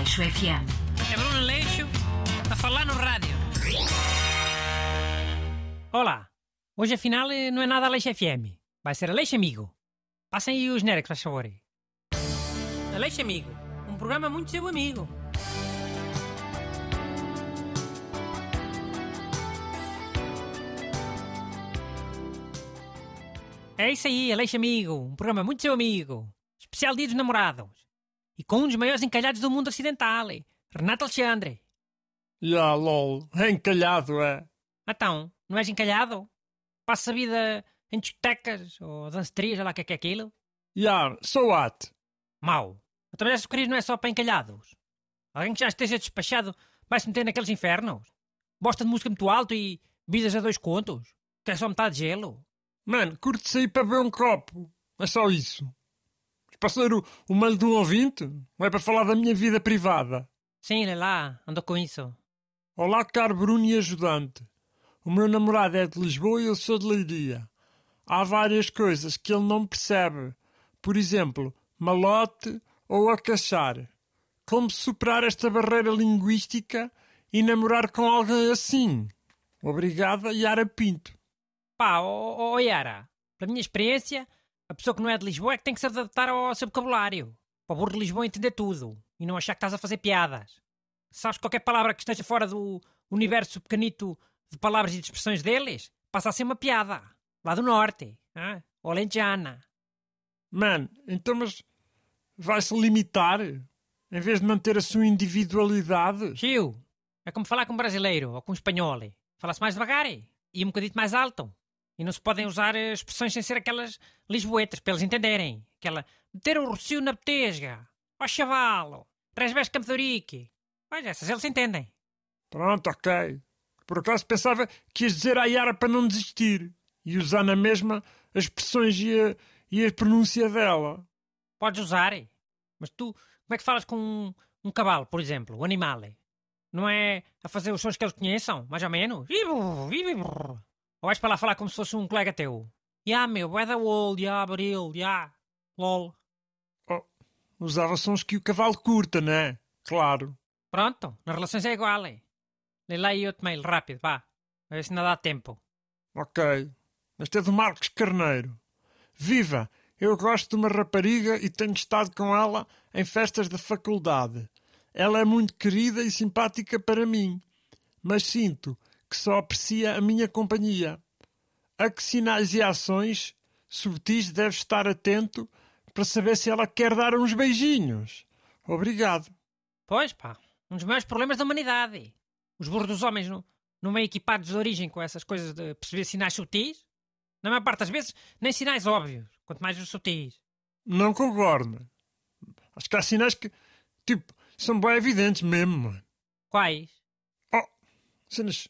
Aleixo FM. É Bruno Aleixo a falar no rádio. Olá, hoje afinal não é nada Aleixo FM, vai ser Aleixo Amigo. Passem aí os genéricos, faz favor. Aleixo Amigo, um programa muito seu amigo. É isso aí, Aleixo Amigo, um programa muito seu amigo. Especial Dia dos Namorados. E com um dos maiores encalhados do mundo ocidental, Renato Alexandre. Ya, lol. É encalhado, é. Então, não és encalhado? Passa a vida em discotecas ou danceterias, sei lá o que é que é aquilo? Ya, so what? Mau. A trabalhar sucrilhos não é só para encalhados. Alguém que já esteja despachado vai se meter naqueles infernos. Gosta de música muito alto e bebidas a dois contos. Quer só metade de gelo. Mano, curte sair para beber um copo. É só isso. Para ser o, o malho de um ouvinte? Não é para falar da minha vida privada. Sim, lê lá, andou com isso. Olá, caro Bruno e ajudante. O meu namorado é de Lisboa e eu sou de Leiria. Há várias coisas que ele não percebe. Por exemplo, malote ou acachar. Como superar esta barreira linguística e namorar com alguém assim? Obrigada, Yara Pinto. Pá, ó oh, oh, Yara, pela minha experiência, a pessoa que não é de Lisboa é que tem que se adaptar ao seu vocabulário. Para o burro de Lisboa entender tudo e não achar que estás a fazer piadas. Sabes qualquer palavra que esteja fora do universo pequenito de palavras e de expressões deles, passa a ser uma piada. Lá do norte, ah? ou alentejana. Mano, então mas vai-se limitar? Em vez de manter a sua individualidade? Tio, é como falar com um brasileiro ou com um espanhol. Fala-se mais devagar e um bocadinho mais alto. E não se podem usar eh, expressões sem ser aquelas lisboetas, para eles entenderem. Aquela, meter o rocio na betesga. Ó chavalo, três vezes Ourique. Pois, essas eles entendem. Pronto, ok. Por acaso pensava que ias dizer à Yara para não desistir e usar na mesma as expressões e a, e a pronúncia dela. Podes usar, mas tu, como é que falas com um, um cavalo, por exemplo, o animal? Não é a fazer os sons que eles conheçam, mais ou menos? Ou vais para lá falar como se fosse um colega teu? Ya, meu, é da old, ya, baril, ya, lol. Oh, usava sons que o cavalo curta, não é? Claro. Pronto, nas relações é igual. Lê lá aí outro mail, rápido, vá. A ver se ainda dá tempo. Ok. Este é do Marcos Carneiro. Viva! Eu gosto de uma rapariga e tenho estado com ela em festas da faculdade. Ela é muito querida e simpática para mim, mas sinto que só aprecia a minha companhia. A que sinais e ações subtis deve estar atento para saber se ela quer dar uns beijinhos? Obrigado. Pois pá, um dos maiores problemas da humanidade. Os burros dos homens não, não vêm equipados de origem com essas coisas de perceber sinais sutis. Na maior parte das vezes, nem sinais óbvios, quanto mais os sutis. Não concordo. Acho que há sinais que, tipo, são bem evidentes mesmo. Quais? Oh, cenas.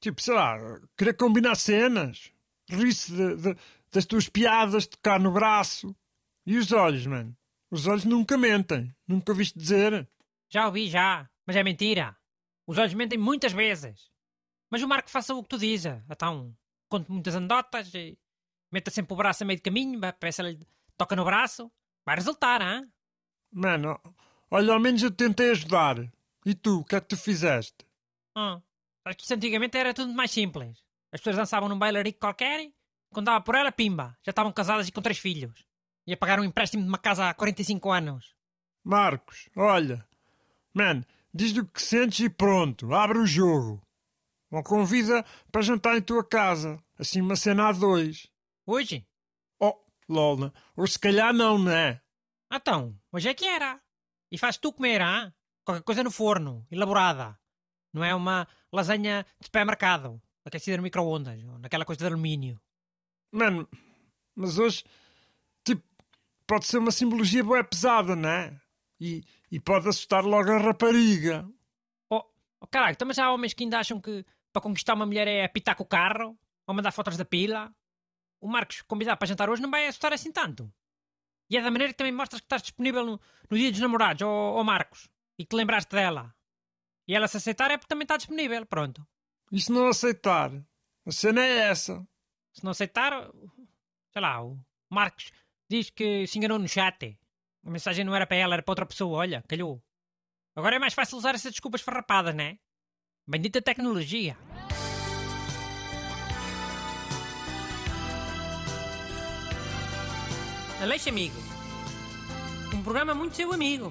Tipo, sei lá, querer combinar cenas. Rir-se das tuas piadas, tocar no braço. E os olhos, mano. Os olhos nunca mentem. Nunca ouviste dizer. Já ouvi, já. Mas é mentira. Os olhos mentem muitas vezes. Mas o Marco faça o que tu dizes. Então, conte muitas anedotas e meta sempre o braço a meio de caminho, vai, parece ele toca no braço. Vai resultar, hã? Mano, olha, ao menos eu tentei ajudar. E tu, o que é que tu fizeste? Ah, acho que isso antigamente era tudo mais simples. As pessoas dançavam num bailarico qualquer e, quando dava por ela, pimba, já estavam casadas e com três filhos. Ia pagar um empréstimo de uma casa há 45 anos. Marcos, olha. Man, diz o que sentes e pronto. Abre o jogo. Ou convida para jantar em tua casa. Assim uma cena a dois. Hoje? Oh, lol, né? Ou se calhar não, né? Então, hoje é que era. E faz tu comer, hã? Qualquer coisa no forno, elaborada. Não é uma lasanha de supermercado, aquecida no micro-ondas, ou naquela coisa de alumínio. Mano, mas hoje, tipo, pode ser uma simbologia boa pesada, né? E, e pode assustar logo a rapariga. Oh, oh caralho, então, mas há homens que ainda acham que para conquistar uma mulher é apitar com o carro, ou mandar fotos da pila. O Marcos convidar para jantar hoje não vai assustar assim tanto. E é da maneira que também mostras que estás disponível no, no dia dos namorados, ó Marcos, e que te lembraste dela. E ela se aceitar é porque também está disponível, pronto. E se não aceitar? A cena é essa. Se não aceitar, sei lá, o Marcos diz que se enganou no chat. A mensagem não era para ela, era para outra pessoa, olha, calhou. Agora é mais fácil usar essas desculpas farrapadas, né? Bendita tecnologia. Aleixo Amigo. Um programa muito seu amigo.